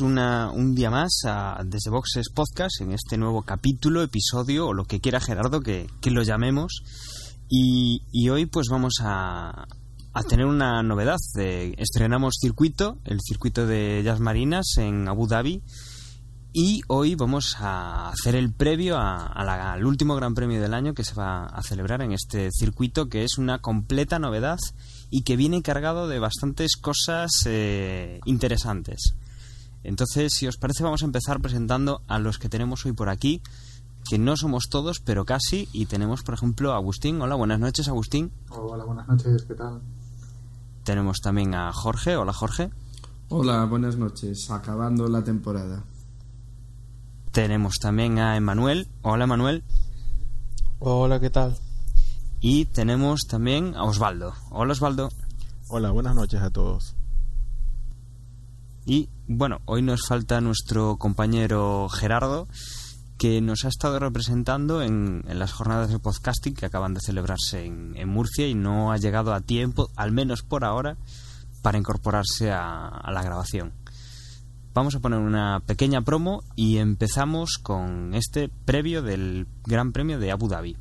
Una, un día más a Desde Boxes Podcast en este nuevo capítulo, episodio o lo que quiera Gerardo que, que lo llamemos. Y, hoy pues vamos a, a tener una novedad. Eh, estrenamos circuito, el circuito de Jazz Marinas en Abu Dhabi. Y hoy vamos a hacer el previo a la, al último Gran Premio del año que se va a celebrar en este circuito, que es una completa novedad y que viene cargado de bastantes cosas eh, interesantes. Entonces, si os parece, vamos a empezar presentando a los que tenemos hoy por aquí, que no somos todos, pero casi, y tenemos, por ejemplo, a Agustín. Hola, buenas noches, Agustín. Hola, buenas noches, ¿qué tal? Tenemos también a Jorge. Hola, Jorge. Hola, buenas noches, acabando la temporada. Tenemos también a Emanuel. Hola, Emanuel. Hola, ¿qué tal? Y tenemos también a Osvaldo. Hola Osvaldo. Hola, buenas noches a todos. Y bueno, hoy nos falta nuestro compañero Gerardo, que nos ha estado representando en, en las jornadas de podcasting que acaban de celebrarse en, en, Murcia y no ha llegado a tiempo, al menos por ahora, para incorporarse a, a la grabación. Vamos a poner una pequeña promo y empezamos con este previo del Gran Premio de Abu Dhabi.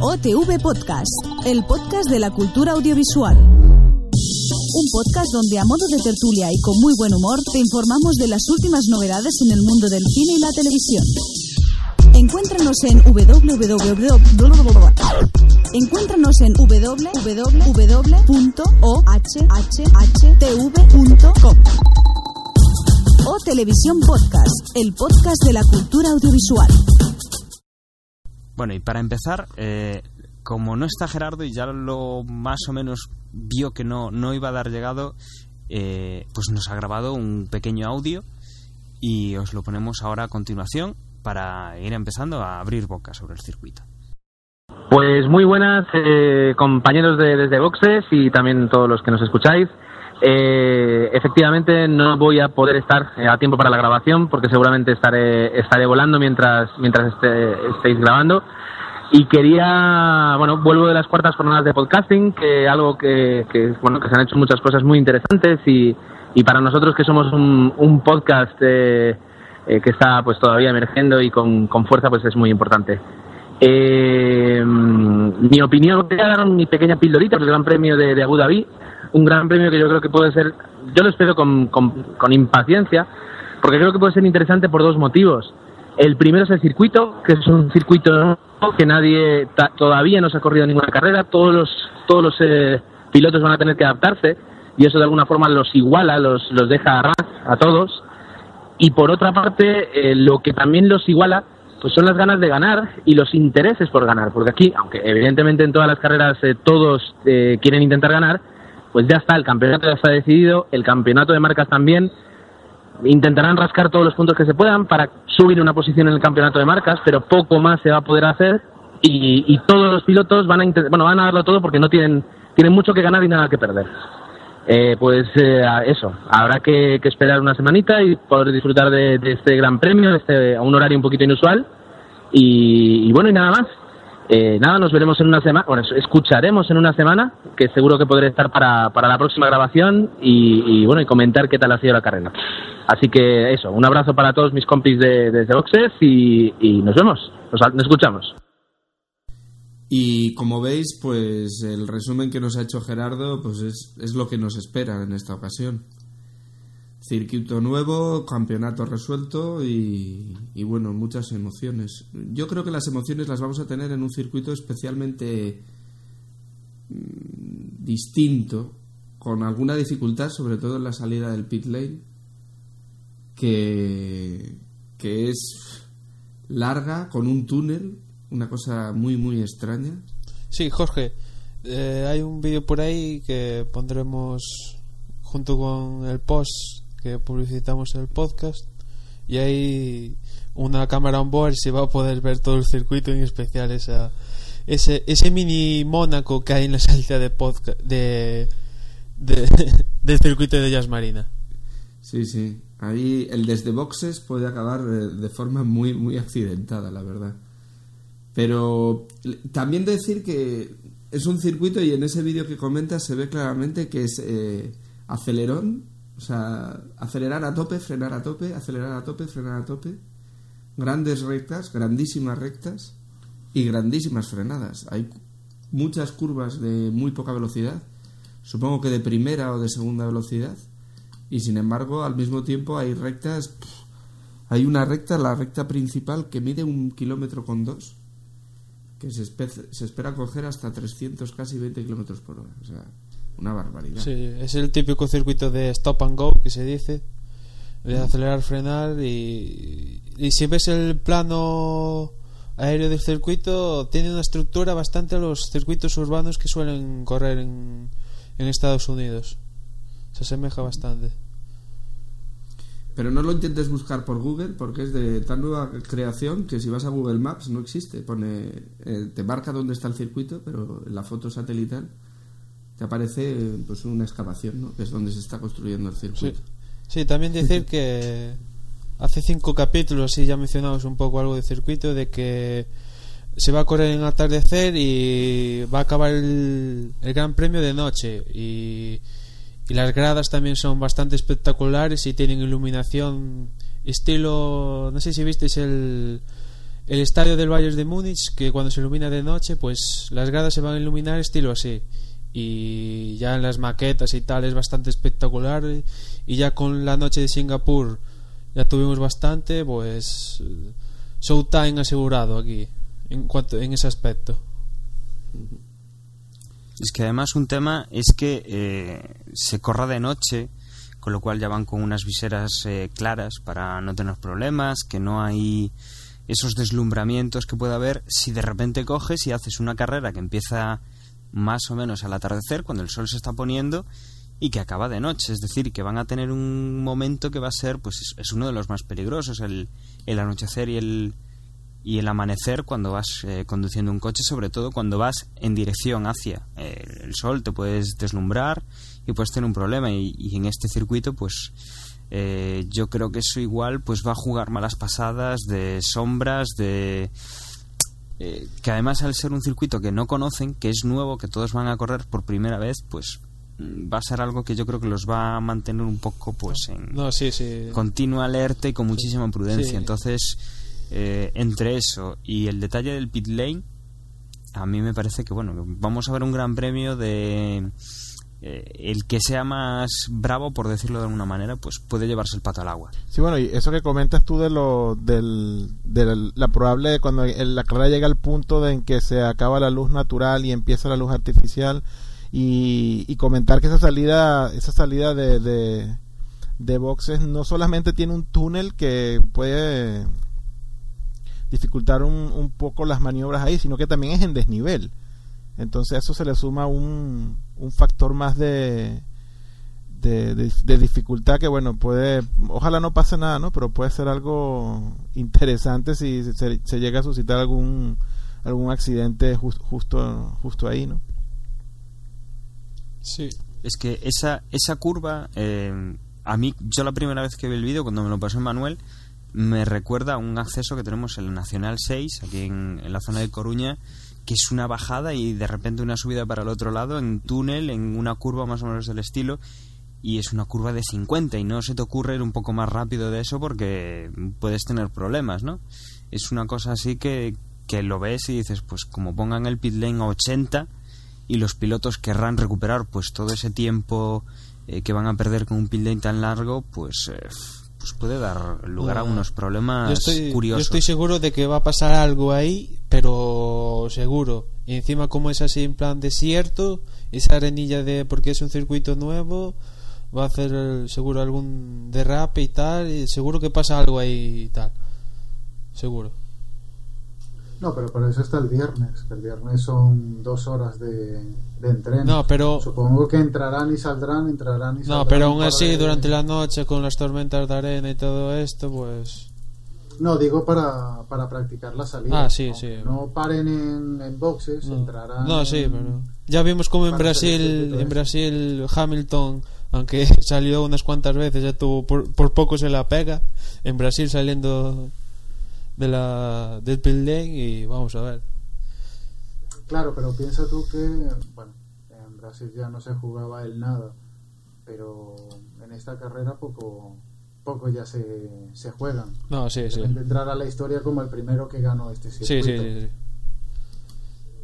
OTV Podcast, el podcast de la cultura audiovisual. Podcast donde a modo de tertulia y con muy buen humor te informamos de las últimas novedades en el mundo del cine y la televisión. Encuéntranos en www. Encuéntranos en www.ohhtv.com o Televisión Podcast, el podcast de la cultura audiovisual. Bueno, y para empezar, eh, como no está Gerardo y ya lo más o menos vio que no, no iba a dar llegado, eh, pues nos ha grabado un pequeño audio y os lo ponemos ahora a continuación para ir empezando a abrir boca sobre el circuito. Pues muy buenas eh, compañeros de Desde Boxes y también todos los que nos escucháis. Eh, efectivamente no voy a poder estar eh, a tiempo para la grabación porque seguramente estaré, estaré volando mientras, mientras este, estéis grabando. Y quería, bueno, vuelvo de las cuartas jornadas de podcasting, que algo que, que bueno, que se han hecho muchas cosas muy interesantes y, y para nosotros que somos un, un podcast eh, eh, que está pues todavía emergiendo y con, con fuerza, pues es muy importante. Eh, mi opinión, voy a dar mi pequeña pildorita del Gran Premio de, de Abu Dhabi un gran premio que yo creo que puede ser, yo lo espero con, con, con, impaciencia, porque creo que puede ser interesante por dos motivos. El primero es el circuito, que es un circuito que nadie todavía no se ha corrido ninguna carrera, todos los, todos los eh, pilotos van a tener que adaptarse y eso de alguna forma los iguala, los, los deja a a todos. Y por otra parte, eh, lo que también los iguala pues son las ganas de ganar y los intereses por ganar, porque aquí, aunque evidentemente en todas las carreras eh, todos eh, quieren intentar ganar, pues ya está, el campeonato ya está decidido, el campeonato de marcas también. Intentarán rascar todos los puntos que se puedan para subir una posición en el campeonato de marcas, pero poco más se va a poder hacer y, y todos los pilotos van a bueno van a darlo todo porque no tienen tienen mucho que ganar y nada que perder. Eh, pues eh, eso, habrá que, que, esperar una semanita y poder disfrutar de, este gran premio, este, a un horario un poquito inusual. Y, y bueno, y nada más. Eh, nada, nos veremos en una semana, bueno, escucharemos en una semana, que seguro que podré estar para, para la próxima grabación y, bueno, y comentar qué tal ha sido la carrera. Así que eso, un abrazo para todos mis compis de, de, y, nos vemos, nos, nos escuchamos. Y como veis, pues el resumen que nos ha hecho Gerardo pues es, es lo que nos espera en esta ocasión. Circuito nuevo, campeonato resuelto y, bueno, muchas emociones. Yo creo que las emociones las vamos a tener en un circuito especialmente mmm, distinto, con alguna dificultad, sobre todo en la salida del pit lane, que, que es larga, con un túnel, una cosa muy, muy extraña. Sí, Jorge, eh, hay un vídeo por ahí que pondremos junto con el post que publicitamos el podcast y hay una cámara on board se va a poder ver todo el circuito en especial esa ese ese mini Mónaco que hay en la salida de podcast de, de del circuito de Jazz Marina. Sí sí. Ahí el desde boxes puede acabar de, de forma muy muy accidentada la verdad. Pero también decir que es un circuito y en ese vídeo que comentas se ve claramente que es eh, acelerón O sea, acelerar a tope, frenar a tope, acelerar a tope, frenar a tope. Grandes rectas, grandísimas rectas y grandísimas frenadas. Hay muchas curvas de muy poca velocidad, supongo que de primera o de segunda velocidad, y sin embargo al mismo tiempo hay rectas, hay una recta, la recta principal que mide un kilómetro con dos, que se, se espera coger hasta 300, casi 20 kilómetros por hora, o sea, una barbaridad. Sí, es el típico circuito de stop and go que se dice, de acelerar, frenar y, y si ves el plano aéreo del circuito tiene una estructura bastante a los circuitos urbanos que suelen correr en, en Estados Unidos. Se asemeja bastante. Pero no lo intentes buscar por Google porque es de tan nueva creación que si vas a Google Maps no existe. Pone, eh, te marca dónde está el circuito, pero en la foto satelital te aparece pues una excavación, ¿no? que es donde se está construyendo el Sí. circuito. Sí, también decir que hace cinco capítulos, sí, ya mencionamos un poco algo de circuito, de que se va a correr en atardecer y va a acabar el, el Gran Premio de noche. Y, y las gradas también son bastante espectaculares y tienen iluminación estilo. No sé si visteis el, el estadio del Bayern de Múnich, que cuando se ilumina de noche, pues las gradas se van a iluminar estilo así. Y ya en las maquetas y tal es bastante espectacular. Y ya con la noche de Singapur ya tuvimos bastante, pues. Showtime asegurado aquí, en, cuanto, en ese aspecto. Es que además un tema es que eh, se corra de noche, con lo cual ya van con unas viseras eh, claras para no tener problemas, que no hay esos deslumbramientos que puede haber si de repente coges y haces una carrera que empieza más o menos al atardecer, cuando el sol se está poniendo, y que acaba de noche. Es decir, que van a tener un momento que va a ser, pues es, uno de los más peligrosos, el, el anochecer y el, y el amanecer cuando vas eh, conduciendo un coche, sobre todo cuando vas en dirección hacia eh, el sol, te puedes deslumbrar y puedes tener un problema. Y, y en este circuito, pues eh, yo creo que eso igual pues va a jugar malas pasadas de sombras, de eh, que además al ser un circuito que no conocen, que es nuevo, que todos van a correr por primera vez, pues mm, va a ser algo que yo creo que los va a mantener un poco pues en No, sí, sí. continua alerta y con muchísima prudencia. Sí. Entonces, eh, entre eso y el detalle del pit lane, a mí me parece que, bueno, vamos a ver un gran premio de eh, el que sea más bravo, por decirlo de alguna manera, pues puede llevarse el pato al agua. Sí, bueno, y eso que comentas tú de lo del, de la probable cuando la carrera llega al punto de en que se acaba la luz natural y empieza la luz artificial y, comentar que esa salida esa salida de, de de boxes no solamente tiene un túnel que puede dificultar un, un poco las maniobras ahí, sino que también es en desnivel. Entonces a eso se le suma un, un factor más de, de, de- de dificultad que bueno puede ojalá no pase nada no pero puede ser algo interesante si se, se llega a suscitar algún algún accidente jus- justo justo ahí no Sí. Es que esa, esa curva, eh, a mí, yo la primera vez que vi el vídeo, cuando me lo pasó Manuel, me recuerda a un acceso que tenemos en el Nacional 6, aquí en, en la zona de Coruña, que es una bajada y de repente una subida para el otro lado, en túnel, en una curva más o menos del estilo, y es una curva de 50 y no se te ocurre ir un poco más rápido de eso porque puedes tener problemas, ¿no? Es una cosa así que, que lo ves y dices, pues como pongan el pit lane a 80 y los pilotos querrán recuperar pues todo ese tiempo eh, que van a perder con un pit lane tan largo, pues, eh, pues puede dar lugar a unos problemas Yo estoy, yo curiosos. estoy seguro de que va a pasar algo ahí, pero seguro. Y encima como es así en plan desierto, esa arenilla de porque es un circuito nuevo, va a hacer seguro algún derrape y tal, y seguro que pasa algo ahí y tal. Seguro. No, pero por eso está el viernes, que el viernes son dos horas de, de entreno. No, pero Supongo que entrarán y saldrán, entrarán y saldrán. no, pero aún así de- durante la noche con las tormentas de arena y todo esto, pues No, digo para, para practicar la salida. Ah, sí, sí. No paren en, en boxes, no, entrarán. no sí, pero ya vimos como en para Brasil, en. Brasil Hamilton, aunque salió unas cuantas veces, ya tuvo por, por poco se la pega. En Brasil saliendo de la del y vamos a ver. Claro, pero piensa tú que, bueno, en Brasil ya no se jugaba el nada. pero en esta carrera poco poco ya se, se juegan. No, sí, sí. Entrar a la historia como el primero que ganó este Sí, circuito. sí, sí. sí.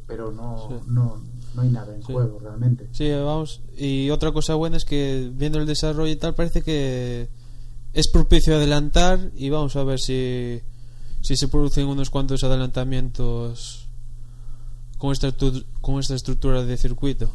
Pero no, Sí. no, no hay nada en Sí. juego realmente. Sí, vamos. Y otra cosa buena es que viendo el desarrollo y tal, parece que es propicio adelantar y vamos a ver si, si se producen unos cuantos adelantamientos con esta, con esta estructura de circuito.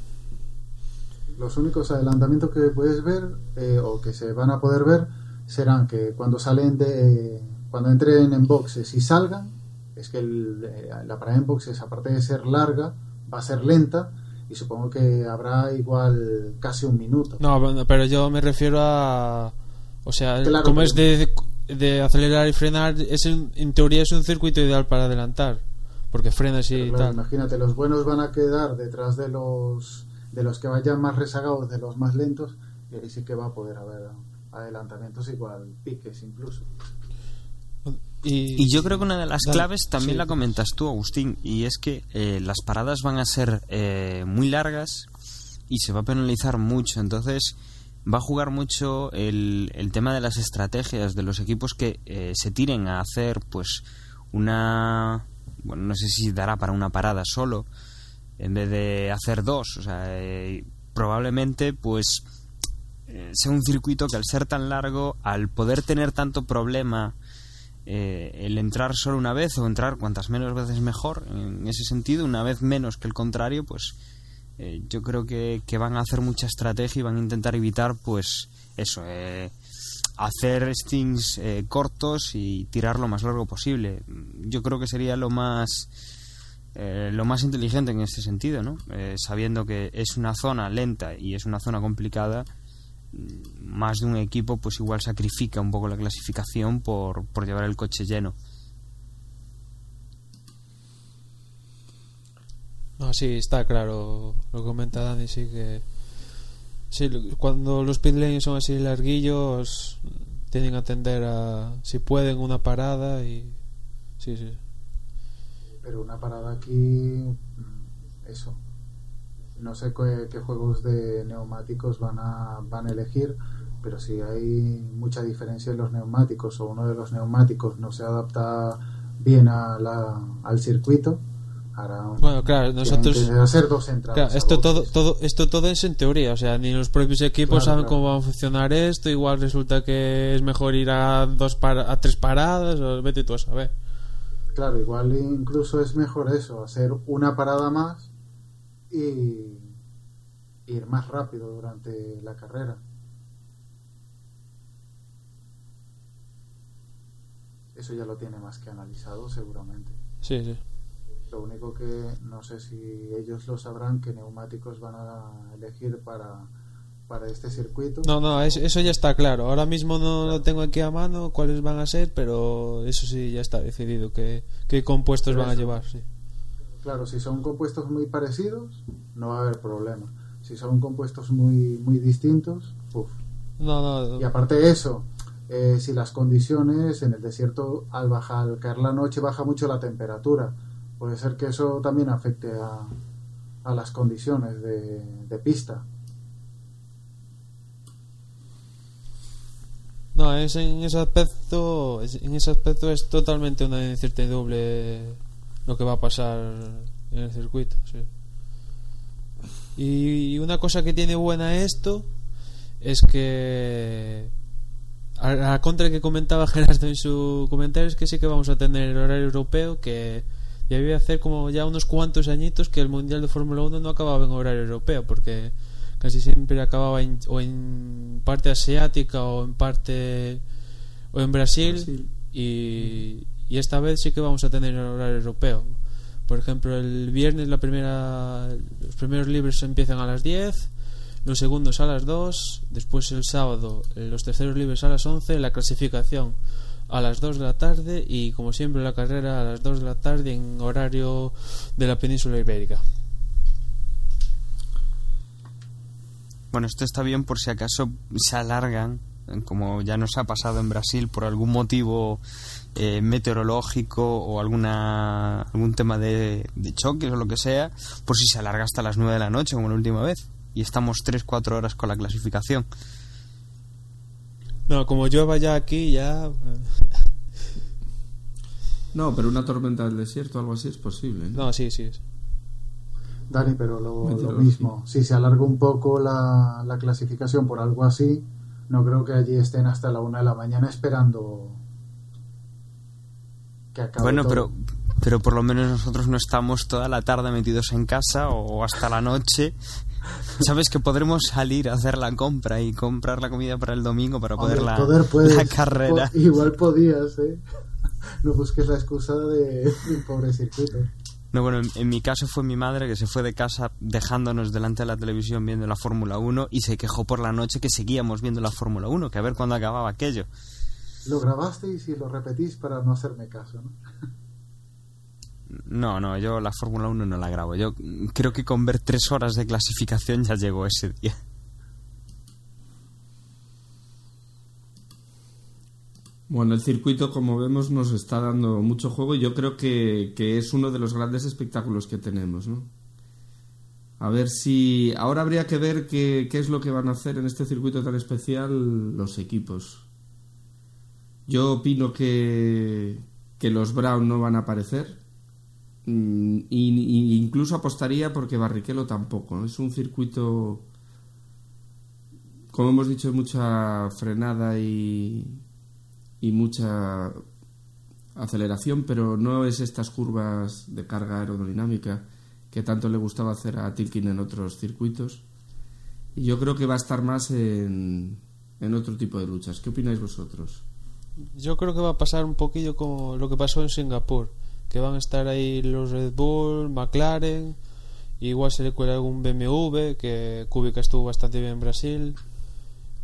Los únicos adelantamientos que puedes ver eh, o que se van a poder ver serán que cuando salen de cuando entren en boxes y salgan es que el- eh, la parada en boxes aparte de ser larga va a ser lenta y supongo que habrá igual casi un minuto No, pero yo me refiero a. O sea, Claro, como es de, de acelerar y frenar, es un- en teoría es un circuito ideal para adelantar. Porque frenas y claro, tal. imagínate los buenos van a quedar detrás de los de los que vayan más rezagados de los más lentos y ahí sí que va a poder haber adelantamientos igual piques incluso Y, Y yo creo que una de las Dale, claves también sí. la comentas tú, Agustín, y es que eh, las paradas van a ser eh, muy largas y se va a penalizar mucho. Entonces va a jugar mucho el, el tema de las estrategias de los equipos que eh, se tiren a hacer pues una... Bueno, no sé si dará para una parada solo en vez de hacer dos. O sea, eh, probablemente pues eh, sea un circuito que al ser tan largo, al poder tener tanto problema eh, el entrar solo una vez o entrar cuantas menos veces mejor, en ese sentido, una vez menos que el contrario, pues eh, yo creo que, que van a hacer mucha estrategia y van a intentar evitar, pues eso, eh, hacer stings eh, cortos y tirar lo más largo posible. Yo creo que sería lo más eh, lo más inteligente en este sentido, ¿no? Eh, sabiendo que es una zona lenta y es una zona complicada, mm, más de un equipo pues igual sacrifica un poco la clasificación por, por llevar el coche lleno. No, sí, está claro. Lo comenta Dani, sí que. Sí, cuando los pit lanes son así larguillos, tienen que atender a. Si pueden, una parada y. Sí, sí. pero una parada aquí mm, eso no sé qué, qué juegos de neumáticos van a van a elegir pero si hay mucha diferencia en los neumáticos o uno de los neumáticos no se adapta bien a la, al circuito Bueno, claro, nosotros. hacer dos entradas Claro, esto todo, todo, esto todo es en teoría, o sea, ni los propios equipos Claro, saben claro. cómo va a funcionar esto, igual resulta que es mejor ir a dos para, a tres paradas, o vete tú a saber. Claro, igual incluso es mejor eso, hacer una parada más y ir más rápido durante la carrera. Eso ya lo tiene más que analizado seguramente. Sí, sí. Lo único que no sé si ellos lo sabrán qué neumáticos van a elegir para, para este circuito. No, no, es- eso ya está claro. Ahora mismo no lo tengo aquí a mano cuáles van a ser, pero eso sí ya está decidido, qué, qué compuestos Pero van a llevar, sí. Claro, si son compuestos muy parecidos, no va a haber problema. Si son compuestos muy, muy distintos, uff. No, no, Y aparte de eso, eh, si las condiciones en el desierto al bajar, al caer la noche baja mucho la temperatura, puede ser que eso también afecte a, a las condiciones de, pista. no, es en ese aspecto, es- en ese aspecto es totalmente una incertidumbre lo que va a pasar en el circuito. Y una cosa que tiene buena esto es que a la contra que comentaba Gerardo en su comentario es que sí que vamos a tener el horario europeo que ya había hacer como ya unos cuantos añitos que el Mundial de Fórmula 1 no acababa en horario europeo porque casi siempre acababa en- o en parte asiática o en parte o en Brasil, Brasil. Y, y esta vez sí que vamos a tener el horario europeo por ejemplo el viernes la primera los primeros libres empiezan a las 10 los segundos a las 2 después el sábado los terceros libres a las 11 la clasificación a las 2 de la tarde y como siempre la carrera a las 2 de la tarde en horario de la península ibérica Bueno, esto está bien por si acaso se alargan, como ya nos ha pasado en Brasil por algún motivo eh, meteorológico o alguna algún tema de, de choques o lo que sea, por si se alarga hasta las 9 de la noche como la última vez. y estamos 3-4 horas con la clasificación. No, como llueva ya aquí, ya. No, pero una tormenta del desierto o algo así es posible. ¿no? No, sí, sí. Dani, pero lo, mismo, si se alarga un poco la, la clasificación por algo así, no creo que allí estén hasta la una de la mañana esperando que acabe Bueno, todo. pero, pero por lo menos nosotros no estamos toda la tarde metidos en casa o hasta la noche. Sabes que podremos salir a hacer la compra y comprar la comida para el domingo para Hombre, poder la, poder puedes, la carrera. po- igual podías, ¿eh? No busques la excusa de, de pobre circuito. No, bueno, en, en mi caso fue mi madre que se fue de casa dejándonos delante de la televisión viendo la Fórmula 1 y se quejó por la noche que seguíamos viendo la Fórmula 1, que a ver cuándo acababa aquello. Lo grabasteis y lo repetís para no hacerme caso, ¿no? No, no, yo la Fórmula 1 no la grabo. Yo creo que con ver tres horas de clasificación ya llegó ese día. Bueno, el circuito, como vemos, nos está dando mucho juego y yo creo que, que es uno de los grandes espectáculos que tenemos, ¿no? A ver si... Ahora habría que ver qué, qué es lo que van a hacer en este circuito tan especial los equipos. Yo opino que, que los Brown no van a aparecer. Y, incluso apostaría porque Barrichello tampoco. Es un circuito, como hemos dicho, mucha frenada y, y mucha aceleración, pero no es estas curvas de carga aerodinámica que tanto le gustaba hacer a Tilkin en otros circuitos. Y yo creo que va a estar más en, en otro tipo de luchas. ¿Qué opináis vosotros? Yo creo que va a pasar un poquillo como lo que pasó en Singapur, que van a estar ahí los Red Bull, McLaren, igual se le cuela algún BMW, que Kubica estuvo bastante bien en Brasil.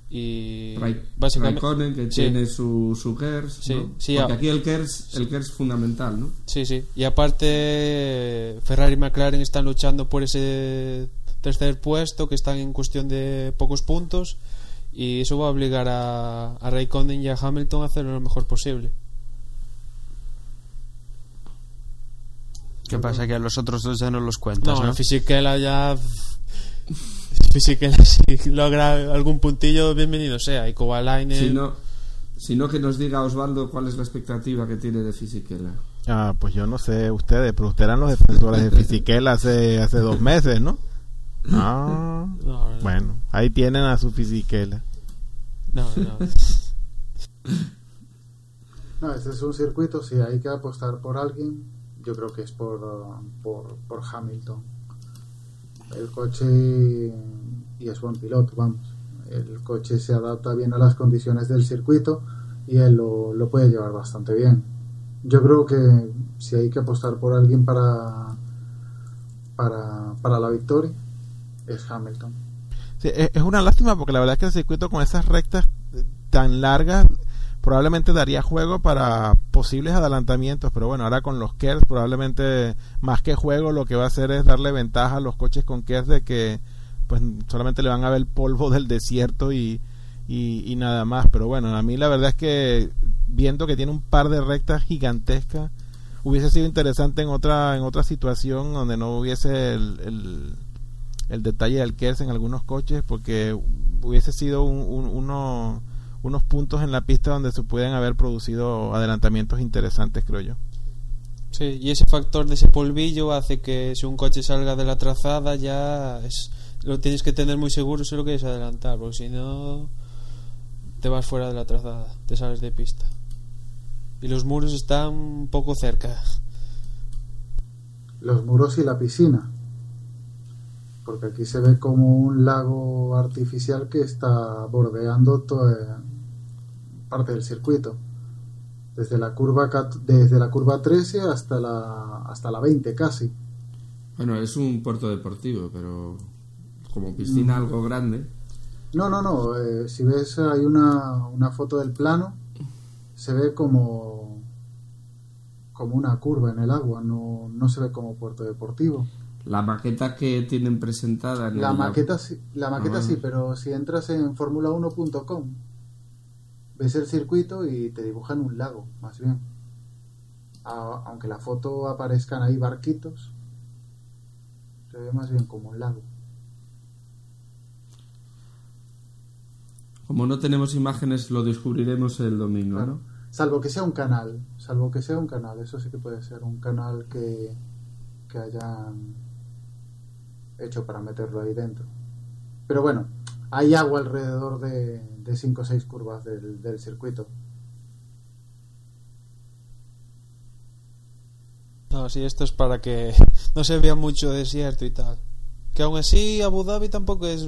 Y Rai- básicamente Raikkonen, que sí. tiene su, su KERS, Sí, ¿no? sí, Porque aquí el KERS, el KERS es fundamental, ¿no? Sí, sí. Y aparte, Ferrari y McLaren están luchando por ese tercer puesto, que están en cuestión de pocos puntos. Y eso va a obligar a, a Raikkonen y a Hamilton a hacerlo lo mejor posible. ¿Qué pasa? Que a los otros dos ya no los cuentas, No, ¿no? Fisichella ya. Fisichella si logra algún puntillo, bienvenido sea. Y Kovalainen. Si no, si no, que nos diga Osvaldo cuál es la expectativa que tiene de Fisichella. Ah, pues yo no sé ustedes, pero ustedes eran los defensores de Fisichella hace, hace dos meses, ¿no? Ah, No, no, bueno, ahí tienen a su Fisichella. no, no. No, este es un circuito, si hay que apostar por alguien, yo creo que es por, por, por Hamilton. El coche, y es buen piloto, vamos, el coche se adapta bien a las condiciones del circuito y él lo, lo puede llevar bastante bien. Yo creo que si hay que apostar por alguien para, para, para la victoria, es Hamilton. Sí, es es una lástima porque la verdad es que el circuito con esas rectas eh, tan largas probablemente daría juego para posibles adelantamientos, pero bueno, ahora con los KERS probablemente más que juego lo que va a hacer es darle ventaja a los coches con KERS de que pues solamente le van a ver polvo del desierto y, y, nada más, pero bueno, a mí la verdad es que viendo que tiene un par de rectas gigantescas hubiese sido interesante en otra en otra situación donde no hubiese el, el, detalle del KERS en algunos coches porque hubiese sido un- uno- unos puntos en la pista donde se pueden haber producido adelantamientos interesantes creo yo Sí, y ese factor de ese polvillo hace que si un coche salga de la trazada ya es, lo tienes que tener muy seguro si lo quieres adelantar, porque si no te vas fuera de la trazada, te sales de pista. Y los muros están un poco cerca. los muros y la piscina. Porque aquí se ve como un lago artificial que está bordeando toda parte del circuito. Desde la curva desde la curva 13 hasta la hasta la 20 casi. Bueno, es un puerto deportivo, pero como piscina algo grande. No, no, no, eh, si ves hay una, una foto del plano se ve como como una curva en el agua, no, no se ve como puerto deportivo. La maqueta que tienen presentada en La el- maqueta, sí, la maqueta Ah. sí, pero si entras en formula1.com, ves el circuito y te dibujan un lago, más bien. A- aunque la foto aparezcan ahí barquitos, se ve más bien como un lago. Como no tenemos imágenes, lo descubriremos el domingo, Claro. ¿no? Salvo que sea un canal, salvo que sea un canal, eso sí que puede ser un canal que, que hayan hecho para meterlo ahí dentro. Pero bueno, hay agua alrededor de 5 o 6 curvas del, del circuito. No, sí, esto es para que no se vea mucho desierto y tal. Que aún así Abu Dhabi tampoco es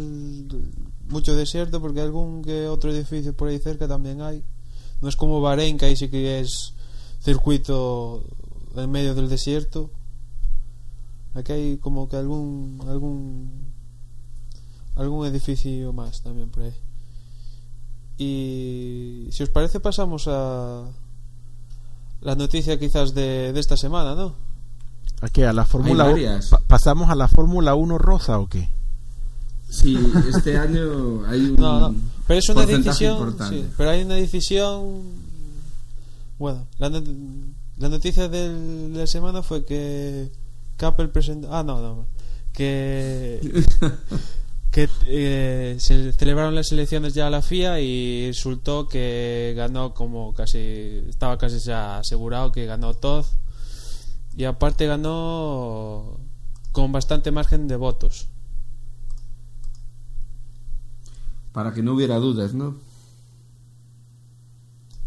mucho desierto porque algún que otro edificio por ahí cerca también hay. No es como Bahrein que ahí sí que es circuito en medio del desierto. Aquí hay como que algún algún algún edificio más también por ahí. Y si os parece pasamos a la noticia quizás de, de esta semana, ¿no? ¿A qué? ¿A la Fórmula Hay 1? varias. Pa- ¿Pasamos a la Fórmula 1 rosa o qué? Sí, este año hay un No, no, pero es una decisión, importante. sí, pero hay una decisión bueno, la, no- la noticia de la semana fue que Apple presentó, ah no, no, que que eh, se celebraron las elecciones ya a la FIA y resultó que ganó como casi estaba casi ya asegurado que ganó Todd y aparte ganó con bastante margen de votos. Para que no hubiera dudas, ¿no?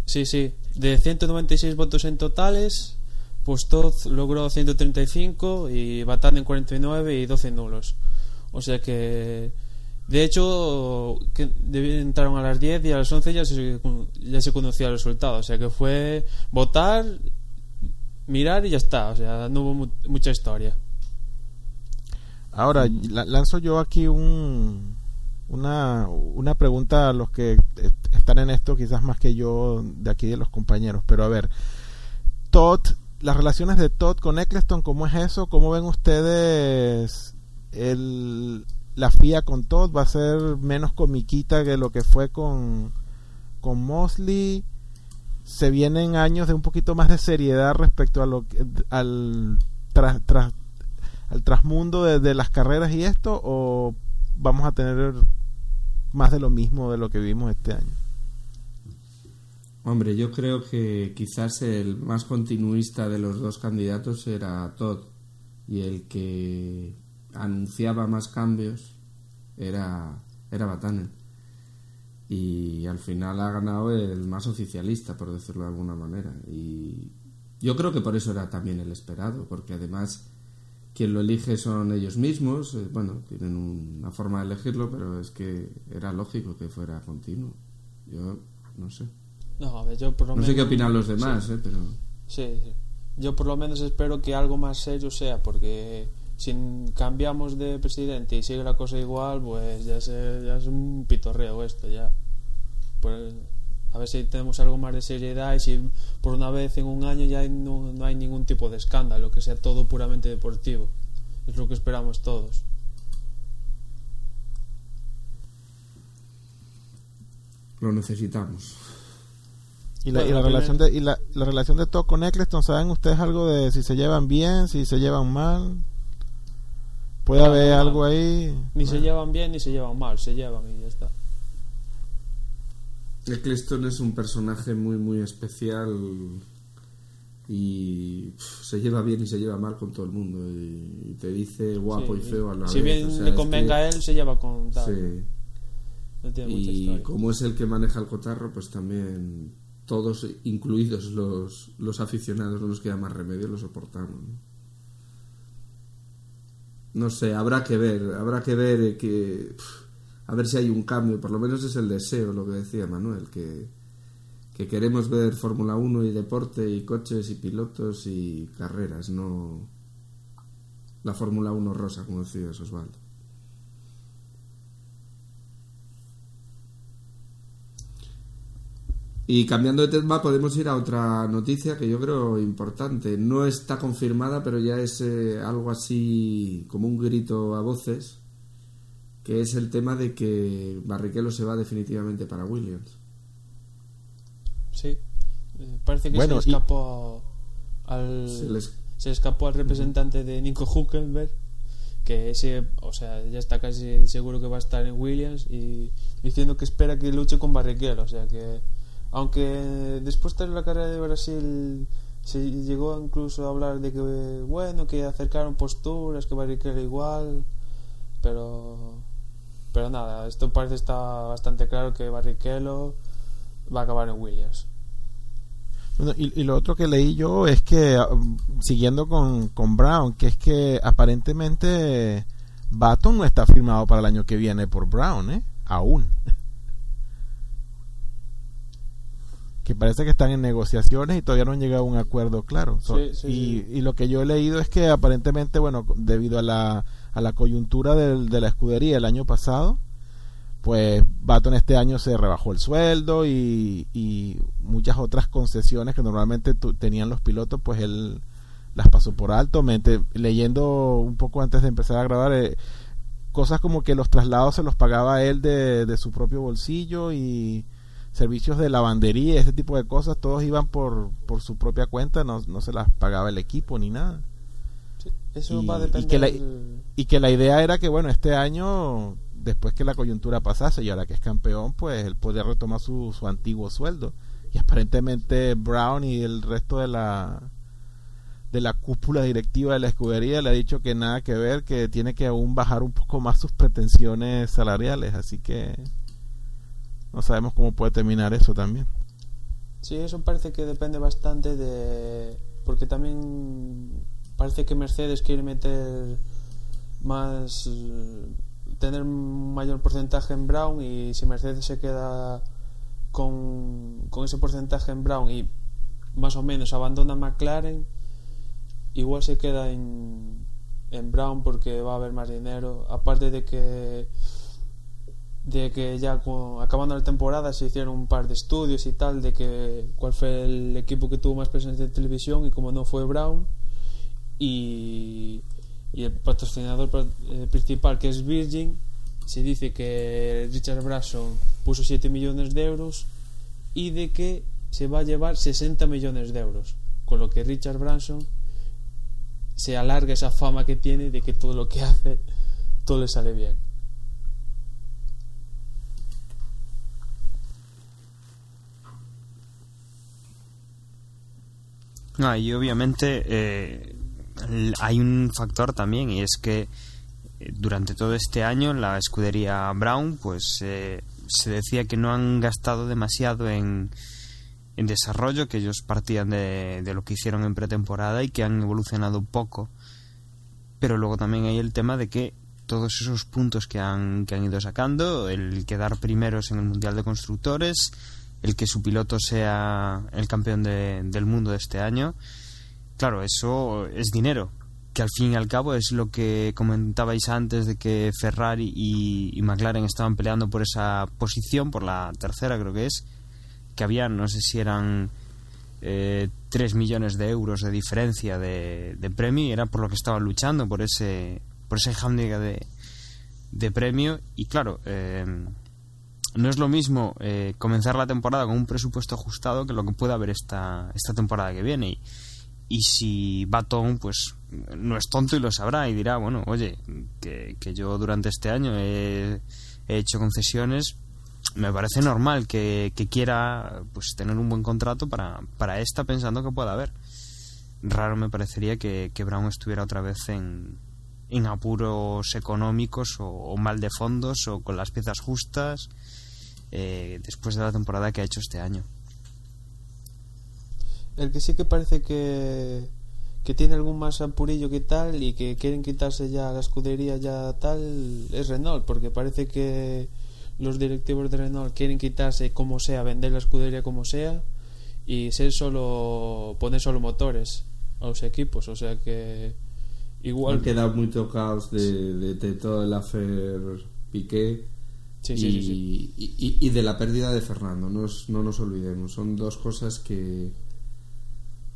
Sí, sí. De 196 votos en totales, pues Todd logró 135 y Batán en 49 y 12 nulos. O sea que, de hecho, entraron a las 10 y a las 11 ya se, ya se conocía el resultado. O sea que fue votar, mirar y ya está. O sea, no hubo mu- mucha historia. Ahora, la- lanzo yo aquí un, una, una pregunta a los que están en esto, quizás más que yo de aquí de los compañeros. Pero a ver, Todd, las relaciones de Todd con Eccleston, ¿cómo es eso? ¿Cómo ven ustedes el, la FIA con Todd? ¿Va a ser menos comiquita que lo que fue con, con Mosley? ¿Se vienen años de un poquito más de seriedad respecto a lo al tras, tras- al trasmundo de, de las carreras y esto o vamos a tener más de lo mismo de lo que vimos este año Hombre, yo creo que quizás el más continuista de los dos candidatos era Todd y el que anunciaba más cambios era, era Batanen. Y al final ha ganado el más oficialista, por decirlo de alguna manera. Y yo creo que por eso era también el esperado, porque además quien lo elige son ellos mismos. eh, Bueno, tienen una forma de elegirlo, pero es que era lógico que fuera continuo. Yo no sé. No, a ver, yo por lo No sé qué menos- opinan los demás, Sí. eh, pero Sí, sí. yo por lo menos espero que algo más serio sea, porque si cambiamos de presidente y sigue la cosa igual, pues ya, se- ya es un pitorreo esto ya. Pues, a ver si tenemos algo más de seriedad y si por una vez en un año ya hay- no, no hay ningún tipo de escándalo, que sea todo puramente deportivo. Es lo que esperamos todos. lo necesitamos. y la, Bueno, y la primero- relación de y la, la relación de Todd con Eccleston saben ustedes algo de si se llevan bien si se llevan mal puede haber algo ahí Ni se llevan bien ni se llevan mal, se llevan y ya está. Eccleston es un personaje muy, muy especial y se lleva bien y se lleva mal con todo el mundo y, y te dice guapo Sí, y feo a la si vez. bien o sea, le es convenga que- a él, se lleva con tal. Sí. No tiene mucha Y como es el que maneja el cotarro, pues también todos, incluidos los, los aficionados, no nos queda más remedio, lo soportamos. ¿no? No sé, habrá que ver, habrá que ver eh, que a ver si hay un cambio, por lo menos es el deseo, lo que decía Manuel, que, que queremos ver Fórmula 1 y deporte y coches y pilotos y carreras, no la Fórmula 1 rosa, como decías Osvaldo. Y cambiando de tema, podemos ir a otra noticia que yo creo importante. No está confirmada, pero ya es eh, algo así como un grito a voces, que es el tema de que Barrichello se va definitivamente para Williams. Sí. Eh, Parece que Bueno, se le escapó al Se les- se le escapó al representante de Nico Huckelberg que ese, o sea, ya está casi seguro que va a estar en Williams y diciendo que espera que luche con Barrichello, o sea que aunque después de la carrera de Brasil se llegó incluso a hablar de que bueno, que acercaron posturas, que Barrichello igual, pero pero nada, esto parece está bastante claro que Barrichello va a acabar en Williams. Bueno, y, y, lo otro que leí yo es que, ah, siguiendo con, con Brown, que es que aparentemente Baton no está firmado para el año que viene por Brown, ¿eh? Aún. Que parece que están en negociaciones y todavía no han llegado a un acuerdo claro. So, Sí, sí, y, sí. y lo que yo he leído es que aparentemente, bueno, debido a la, a la coyuntura del- de la escudería el año pasado, pues Baton este año se rebajó el sueldo y, y muchas otras concesiones que normalmente tu- tenían los pilotos, pues él las pasó por alto. Mente, leyendo un poco antes de empezar a grabar, eh, cosas como que los traslados se los pagaba él de, de su propio bolsillo y servicios de lavandería, ese tipo de cosas, todos iban por, por su propia cuenta, no, no se las pagaba el equipo ni nada. Sí, Eso Y- va a y depender. que la- del- Y que la idea era que, bueno, este año, después que la coyuntura pasase y ahora que es campeón, pues él podría retomar su, su antiguo sueldo. Y aparentemente Brown y el resto de la de la cúpula directiva de la escudería le ha dicho que nada que ver, que tiene que aún bajar un poco más sus pretensiones salariales, así que no sabemos cómo puede terminar eso también. Sí, eso parece que depende bastante de. Porque también parece que Mercedes quiere meter más. tener un mayor porcentaje en Brown y si Mercedes se queda con, con ese porcentaje en Brown y más o menos abandona McLaren, igual se queda en, en Brown porque va a haber más dinero. Aparte de que de que ya acabando la temporada se hicieron un par de estudios y tal de que cuál fue el equipo que tuvo más presencia en televisión y como no fue Brown. Y, y el patrocinador eh, principal que es Virgin se dice que Richard Branson puso 7 millones de euros y de que se va a llevar 60 millones de euros con lo que Richard Branson se alarga esa fama que tiene de que todo lo que hace todo le sale bien No, y obviamente eh, hay un factor también y es que eh, durante todo este año la escudería Brown pues eh, se decía que no han gastado demasiado en, en desarrollo, que ellos partían de, de lo que hicieron en pretemporada y que han evolucionado poco. Pero luego también hay el tema de que todos esos puntos que han, que han ido sacando, el quedar primeros en el Mundial de Constructores, el que su piloto sea el campeón de- del mundo de este año, claro, eso es dinero, que al fin y al cabo es lo que comentabais antes de que Ferrari y, McLaren estaban peleando por esa posición, por la tercera creo que es, que había, no sé si eran eh, 3 millones de euros de diferencia de, de premio y era por lo que estaban luchando, por ese, por ese handicap de, de premio. Y claro, eh, no es lo mismo eh, comenzar la temporada con un presupuesto ajustado que lo que puede haber esta, esta temporada que viene. Y, si Baton, pues no es tonto y lo sabrá y dirá, bueno, oye, que, que yo durante este año he, he hecho concesiones, me parece normal que, que quiera pues tener un buen contrato para, para esta pensando que pueda haber. Raro me parecería que, que Brown estuviera otra vez en, en apuros económicos o mal de fondos o con las piezas justas eh, después de la temporada que ha hecho este año. El que sí que parece que, que tiene algún más apurillo que tal y que quieren quitarse ya la escudería ya tal es Renault, porque parece que los directivos de Renault quieren quitarse como sea, vender la escudería como sea y ser solo poner solo motores a los equipos, o sea que igual Han quedado muy tocados de, de, de todo el afer Piqué Sí, y, sí, sí, sí. y- de la pérdida de Fernando. No, no nos olvidemos. Son dos cosas que,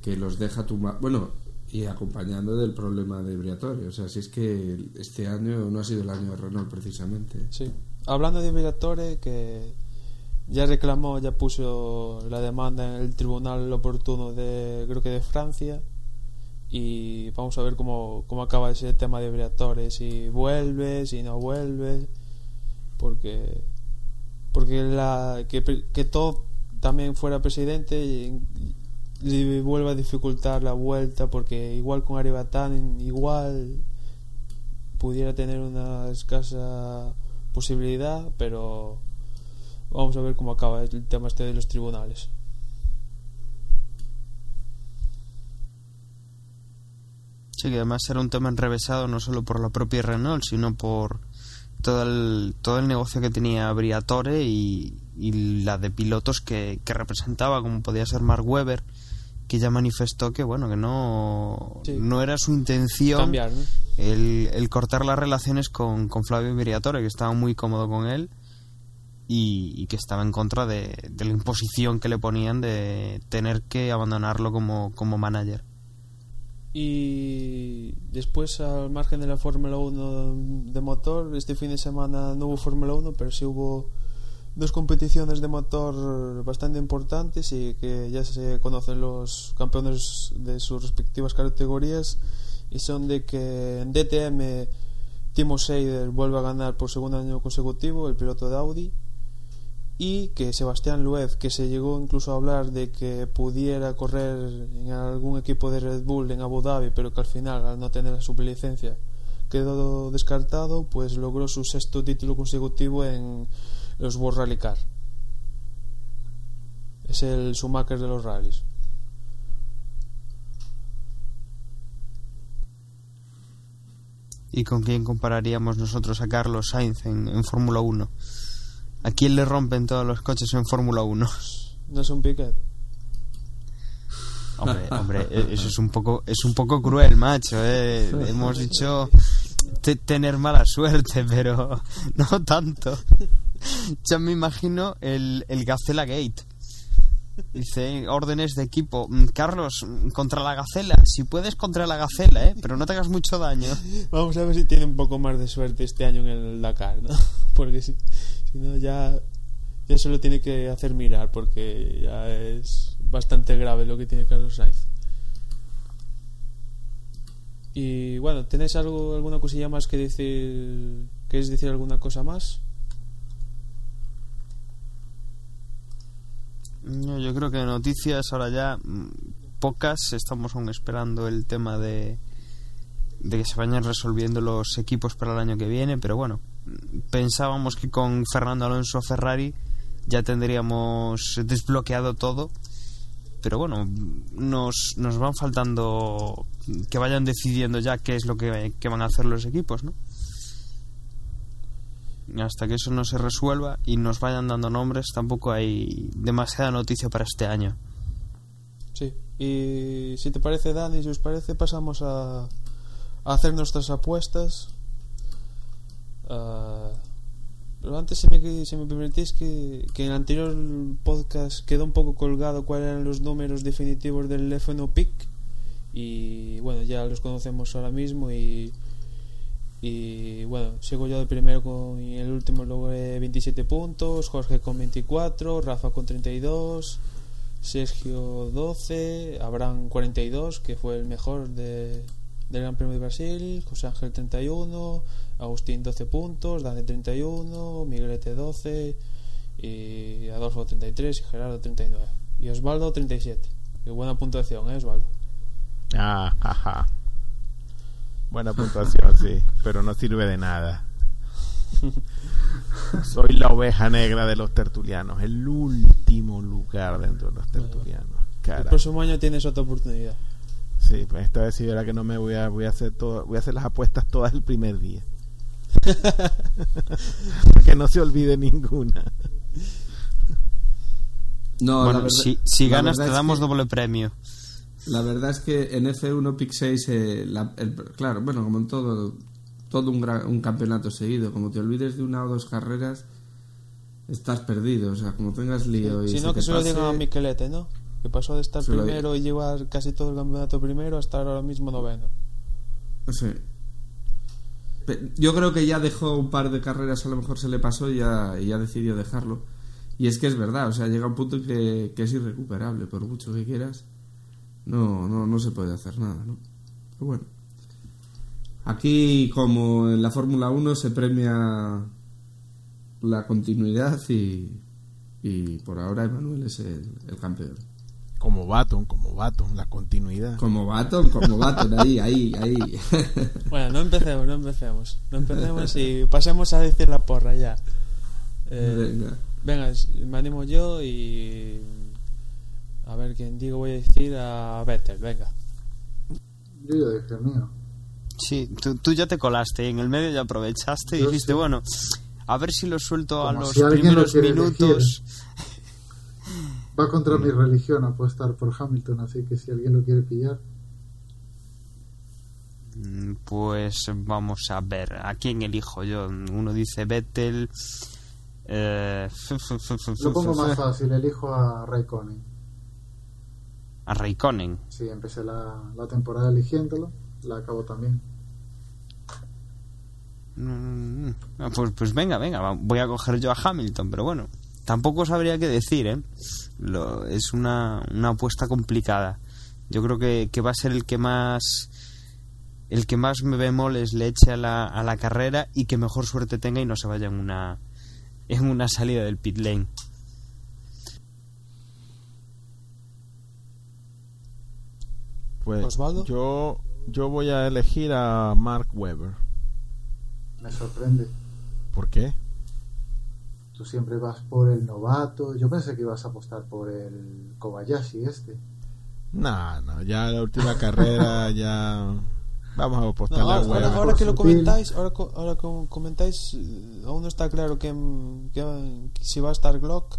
que los deja tumbar. Bueno, y acompañando del problema de Briatore. O sea, si es que este año no ha sido el año de Renault precisamente. Sí. Hablando de Briatore, que ya reclamó, ya puso la demanda en el tribunal oportuno de, creo que de Francia, y vamos a ver cómo, cómo acaba ese tema de Briatore, si vuelve, si no vuelve, porque porque la que, que todo también fuera presidente y, le vuelva a dificultar la vuelta porque igual con Aribatán igual pudiera tener una escasa posibilidad pero vamos a ver cómo acaba el tema este de los tribunales. Sí, que además era un tema enrevesado no solo por la propia Renault, sino por todo el, todo el negocio que tenía Briatore y, y la de pilotos que, que, representaba, como podía ser Mark Webber, que ya manifestó que bueno que no, Sí. no era su intención cambiar ¿no? el, el cortar las relaciones con, con Flavio Briatore, que estaba muy cómodo con él y, y que estaba en contra de, de la imposición que le ponían de tener que abandonarlo como, como manager. E despois al margen de la Fórmula 1 de motor, este fin de semana non hubo Fórmula 1, pero si sí hubo dos competiciones de motor bastante importantes y que ya se conocen los campeones de sus respectivas categorías. Y son de que en DTM Timo Seider vuelve a ganar por segundo año consecutivo el piloto de Audi Y que Sebastián Loeb, que se llegó incluso a hablar de que pudiera correr en algún equipo de Red Bull en Abu Dhabi, pero que al final, al no tener la superlicencia, quedó descartado, pues logró su sexto título consecutivo en los World Rally Car. Es el Schumacher de los rallies. ¿Y con quién compararíamos nosotros a Carlos Sainz en, en Fórmula 1? ¿A quién le rompen todos los coches en Fórmula 1? No es un Piquet. Hombre, hombre, e- eso es un poco, es un poco cruel, macho. eh. Hemos dicho te- tener mala suerte, pero no tanto. Ya me imagino el, el Gacela Gate. Dice órdenes de equipo. "Mm, Carlos, mm, contra la Gacela. Si puedes contra la Gacela, ¿eh? Pero no te hagas mucho daño. Vamos a ver si tiene un poco más de suerte este año en el Dakar, ¿no? Porque si, ya, ya se lo tiene que hacer mirar porque ya es bastante grave lo que tiene Carlos Sainz. Y bueno, ¿tenéis algo, alguna cosilla más que decir? ¿Queréis decir alguna cosa más? No, yo creo que noticias ahora ya mm, pocas. Estamos aún esperando el tema de, de que se vayan resolviendo los equipos para el año que viene. Pero bueno, pensábamos que con Fernando Alonso Ferrari ya tendríamos desbloqueado todo. Pero bueno, nos, nos van faltando que vayan decidiendo ya qué es lo que, que van a hacer los equipos, ¿no? hasta que eso no se resuelva y nos vayan dando nombres, tampoco hay demasiada noticia para este año. Sí. Y si te parece, Dani, si os parece, pasamos a, a hacer nuestras apuestas. Ah, pero antes, si me, si me permitís, que, que en el anterior podcast quedó un poco colgado cuáles eran los números definitivos del F1 PIC. Y bueno, ya los conocemos ahora mismo. Y, y bueno, sigo yo de primero con el último logré 27 puntos. Jorge con 24, Rafa con 32. Sergio 12, Abraham 42, que fue el mejor de, del Gran Premio de Brasil, José Ángel 31, Agustín 12 puntos, Dani 31, Miguelete 12, y Adolfo 33 y Gerardo 39. Y Osvaldo 37. Qué buena puntuación, ¿eh, Osvaldo? Ah. Buena puntuación, sí, pero no sirve de nada. Soy la oveja negra de los tertulianos, el último lugar dentro de los tertulianos. El próximo año tienes otra oportunidad. Sí, pues esta vez sí verá que no me voy a voy a hacer todo, voy a hacer las apuestas todas el primer día. que no se olvide ninguna. No, bueno, verdad- si, ganas te damos que- doble premio. La verdad es que en F1 Pick 6, eh, la- el- claro, bueno, como en todo, todo un, gra- un campeonato seguido, como te olvides de una o dos carreras, estás perdido. O sea, como tengas lío y Si no, que se lo digan a Miquelete, ¿no? Que pasó de estar Se primero y llevar casi todo el campeonato primero a estar ahora mismo noveno. Sí. Yo creo que ya dejó un par de carreras, a lo mejor se le pasó y ya, y ya decidió dejarlo. Y es que es verdad, o sea, llega un punto que, que es irrecuperable, por mucho que quieras. No, no, no se puede hacer nada, ¿no? Pero bueno. Aquí, como en la Fórmula 1, se premia la continuidad y, y por ahora Emanuel es el, el campeón. Como Baton, como Baton, la continuidad. Como Baton, como Baton, ahí, ahí, ahí. Bueno, no empecemos, no empecemos. No empecemos y pasemos a decir la porra ya. Eh, Venga. venga, me animo yo y. A ver quién digo, voy a decir a Vettel, venga. Yo ya dije el mío. Sí, tú, tú ya te colaste, en el medio ya aprovechaste y Yo dijiste, sí. bueno, a ver si lo suelto a los si lo primeros quiere minutos. Va contra mi religión apostar por Hamilton, así que si alguien lo quiere pillar. Mm, Pues vamos a ver, ¿a quién elijo yo? Uno dice Vettel. Eh, Lo pongo más fácil, elijo a Raikkonen. a Raikkonen. Sí, empecé la, la temporada eligiéndolo, la acabo también. Mm, ah, Pues, pues venga, venga, voy a coger yo a Hamilton, pero bueno, tampoco sabría qué decir, ¿eh? Lo- es una, una apuesta complicada. Yo creo que, que va a ser el que más el que más me bemoles le eche a la, a la carrera y que mejor suerte tenga y no se vaya en una en una salida del pit lane. Pues Osvaldo. yo, yo voy a elegir a Mark Webber. Me sorprende. ¿Por qué? Tú siempre vas por el novato. Yo pensé que ibas a apostar por el Kobayashi este. No, no, ya la última carrera ya... Vamos a No, apostarle ahora, a ahora- que lo comentáis, ahora, ahora que comentáis, eh, aún no está claro que, que- que si va a estar Glock.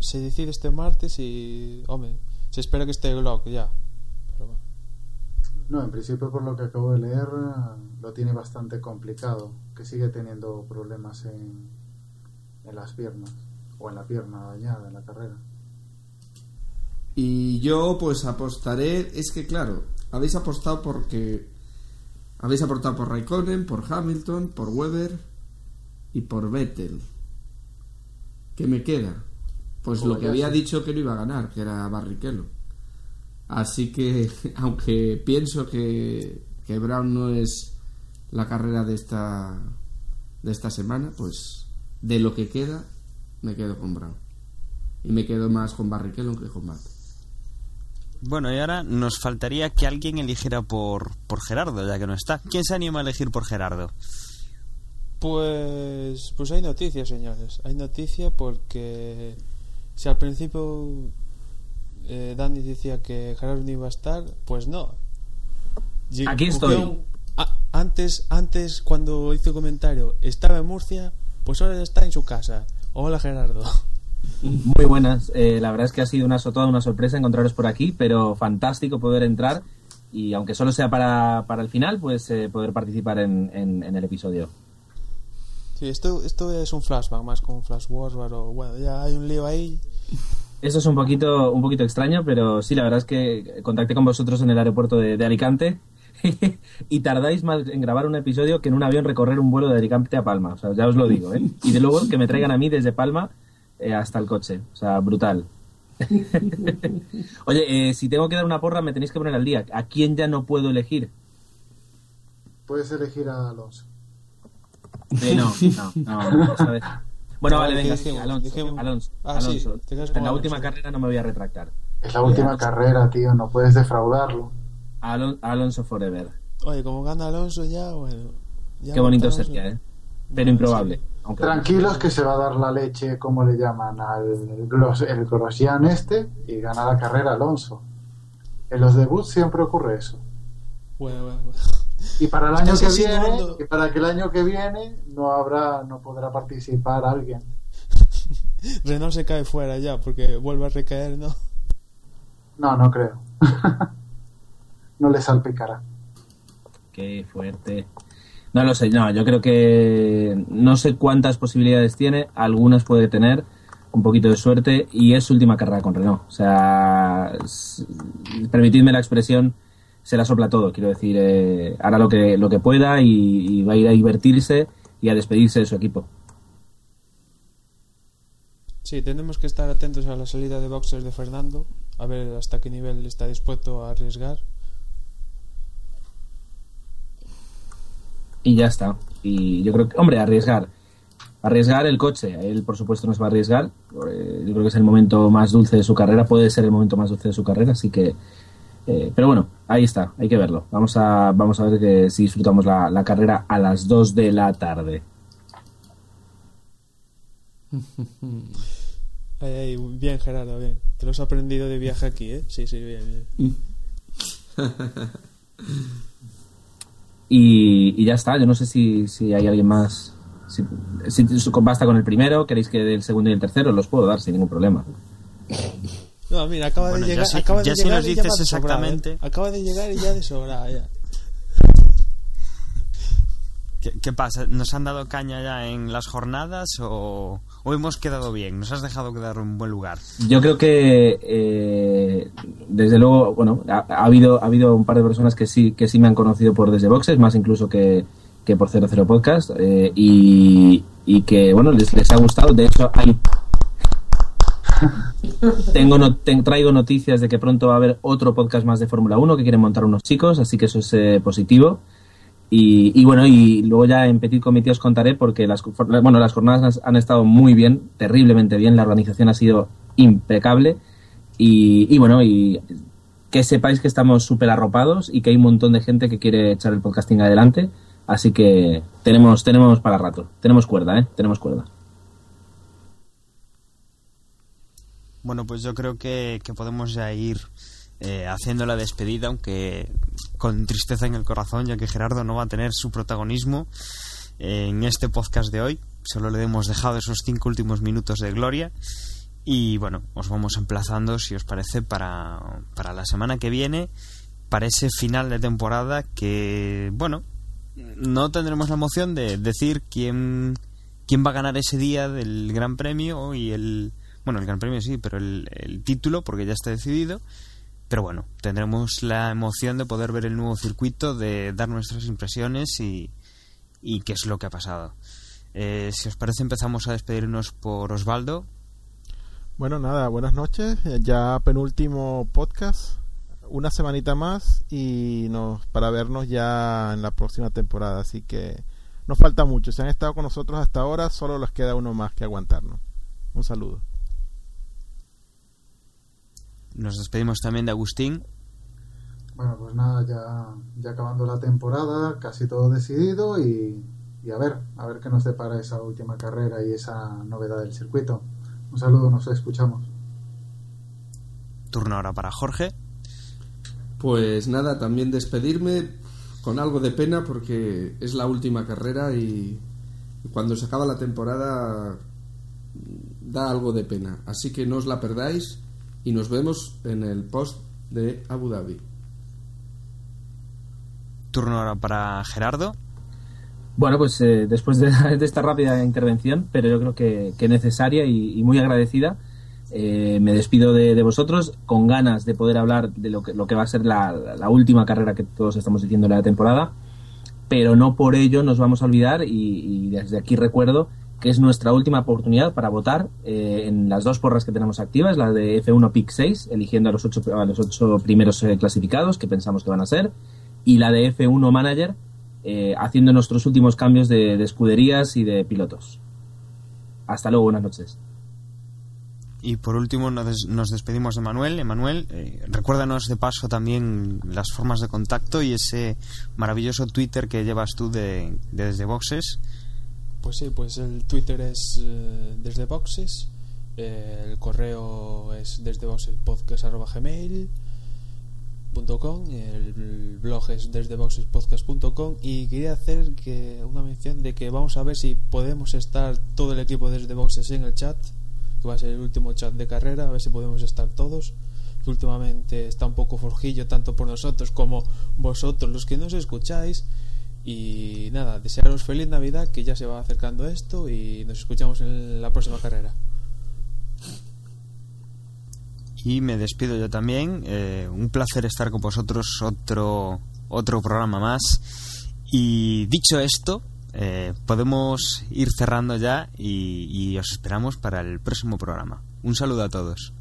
Se decide este martes y, hombre, se espera que esté Glock ya. Pero bueno. No, en principio por lo que acabo de leer lo tiene bastante complicado, que sigue teniendo problemas en, en las piernas o en la pierna dañada en la carrera. Y yo pues apostaré, es que claro, habéis apostado porque habéis apostado por Raikkonen, por Hamilton, por Weber y por Vettel. ¿Qué me queda? Pues lo que había dicho que no iba a ganar, que era Barrichello. Así que, aunque pienso que, que Brown no es la carrera de esta de esta semana, pues de lo que queda me quedo con Brown. Y me quedo más con Barrichello que con Matt. Bueno, y ahora nos faltaría que alguien eligiera por, por Gerardo, ya que no está. ¿Quién se anima a elegir por Gerardo? Pues, pues hay noticia, señores. Hay noticia porque si al principio eh, Dani decía que Gerardo no iba a estar, pues no. Aquí estoy. antes, antes cuando hizo comentario, estaba en Murcia, pues ahora está en su casa. Hola Gerardo. Muy buenas. Eh, la verdad es que ha sido una, toda una sorpresa encontraros por aquí, pero fantástico poder entrar y aunque solo sea para, para el final, pues eh, poder participar en, en- en el episodio. Sí, esto, esto es un flashback más como un flash forward o bueno, ya hay un lío ahí. Eso es un poquito, un poquito extraño, pero sí, la verdad es que contacté con vosotros en el aeropuerto de, de Alicante y tardáis más en grabar un episodio que en un avión recorrer un vuelo de Alicante a Palma. O sea, ya os lo digo, ¿eh? Y de luego que me traigan a mí desde Palma eh, hasta el coche. O sea, brutal. Oye, eh, si tengo que dar una porra, me tenéis que poner al día. ¿A quién ya no puedo elegir? Puedes elegir a Alonso. Eh, no, no, no, vez. Bueno, vale, ¿Qué venga, sí? Alonso. Alonso, Ah, sí, Alonso. en la última carrera no me voy a retractar. Es la última carrera, tío, no puedes defraudarlo. Alon- Alonso Forever. Oye, como gana Alonso ya, bueno. ya Qué bonito Alonso. sería, ¿eh? Pero improbable. Aunque Tranquilos que se va a dar la leche, como le llaman, al Gros, el Grosjean este y gana la carrera Alonso. En los debuts siempre ocurre eso. Bueno, bueno, bueno. Y para el año Estás que viene, y para que el año que viene no habrá, no podrá participar alguien. Renault se cae fuera ya porque vuelve a recaer, ¿no? No, no creo. no le salpicará. Qué fuerte. No lo sé, no, yo creo que no sé cuántas posibilidades tiene, algunas puede tener, un poquito de suerte, y es su última carrera con Renault. O sea, permitidme la expresión, se la sopla todo, quiero decir, eh, hará lo que, lo que pueda y, y va a ir a divertirse y a despedirse de su equipo. Sí, tenemos que estar atentos a la salida de boxers de Fernando, a ver hasta qué nivel está dispuesto a arriesgar. Y ya está. Y yo creo que, hombre, arriesgar. Arriesgar el coche. Él, por supuesto, nos va a arriesgar. Eh, yo creo que es el momento más dulce de su carrera. Puede ser el momento más dulce de su carrera. Así que. eh, pero bueno, ahí está. Hay que verlo. Vamos a, vamos a ver que si disfrutamos la, la carrera a las 2 de la tarde. Ay, ay, bien, Gerardo, bien. Te lo has aprendido de viaje aquí, ¿eh? Sí, sí, bien, bien. Y, y ya está. Yo no sé si, si hay alguien más. Si, si basta con el primero, queréis que del segundo y el tercero, los puedo dar sin ningún problema. No, mira, acaba Bueno, de ya llegar. si- acaba de ya si llegar nos y ya dices sobrado, exactamente. ¿eh? Acaba de llegar y ya de sobra, ya. ¿Qué, pasa? ¿Nos han dado caña ya en las jornadas o, hemos quedado bien? ¿Nos has dejado quedar en un buen lugar? Yo creo que eh, desde luego, bueno, ha, ha habido ha habido un par de personas que sí que sí me han conocido por desde boxes, más incluso que, que por 00 podcast eh, y, que bueno les, les ha gustado. De hecho hay tengo no- traigo noticias de que pronto va a haber otro podcast más de Fórmula 1 que quieren montar unos chicos, así que eso es eh, positivo. Y, y bueno, y luego ya en Petit Comité os contaré porque las, bueno, las jornadas han, estado muy bien, terriblemente bien, la organización ha sido impecable y, y bueno, y que sepáis que estamos súper arropados y que hay un montón de gente que quiere echar el podcasting adelante, así que tenemos, tenemos para rato, tenemos cuerda, ¿eh? Tenemos cuerda. Bueno, pues yo creo que, que podemos ya ir eh, haciendo la despedida, aunque con tristeza en el corazón, ya que Gerardo no va a tener su protagonismo eh, en este podcast de hoy. Solo le hemos dejado esos cinco últimos minutos de gloria. Y bueno, os vamos emplazando, si os parece, para, para la semana que viene, para ese final de temporada que, bueno, no tendremos la emoción de decir quién, quién va a ganar ese día del Gran Premio y el, bueno, el Gran Premio sí, pero el, el título, porque ya está decidido. Pero bueno, tendremos la emoción de poder ver el nuevo circuito, de dar nuestras impresiones y, qué es lo que ha pasado. Eh, si os parece, empezamos a despedirnos por Osvaldo. Bueno, nada, buenas noches. Eh, Ya penúltimo podcast. Una semanita más y para vernos ya en la próxima temporada. Así que nos falta mucho. Si han estado con nosotros hasta ahora, solo les queda uno más que aguantarnos. Un saludo. Nos despedimos también de Agustín. Bueno, pues nada, ya, ya acabando la temporada, casi todo decidido y, y a ver, a ver qué nos depara esa última carrera y esa novedad del circuito. Un saludo, nos escuchamos. Turno ahora para Jorge. Pues nada, también despedirme con algo de pena porque es la última carrera y cuando se acaba la temporada da algo de pena. Así que no os la perdáis y nos vemos en el post de Abu Dhabi. Turno ahora para Gerardo. Bueno, pues eh, después de, de esta rápida intervención, pero yo creo que, que necesaria y, y muy agradecida, eh, me despido de, de vosotros con ganas de poder hablar de lo que, lo que va a ser la, la última carrera que todos estamos diciendo de la temporada, pero no por ello nos vamos a olvidar y, y desde aquí recuerdo es nuestra última oportunidad para votar eh, en las dos porras que tenemos activas, la de F1 Pick 6, eligiendo a los ocho, a los ocho primeros eh, clasificados que pensamos que van a ser, y la de F1 Manager, eh, haciendo nuestros últimos cambios de, de escuderías y de pilotos. Hasta luego, buenas noches. Y por último nos, des- nos despedimos de Manuel. Emanuel, recuérdanos de paso también las formas de contacto y ese maravilloso Twitter que llevas tú de, de desde Boxes. Pues sí, pues el Twitter es eh, desde boxes, el correo es desde boxespodcast.gmail.com, el blog es desde boxespodcast.com y quería hacer que una mención de que vamos a ver si podemos estar todo el equipo desde boxes en el chat, que va a ser el último chat de carrera, a ver si podemos estar todos que últimamente está un poco forjillo tanto por nosotros como vosotros los que nos escucháis y nada, desearos feliz Navidad, que ya se va acercando esto y nos escuchamos en la próxima carrera. Y me despido yo también. eh, un placer estar con vosotros otro, otro programa más. Y dicho esto, eh, podemos ir cerrando ya y, y os esperamos para el próximo programa. Un saludo a todos.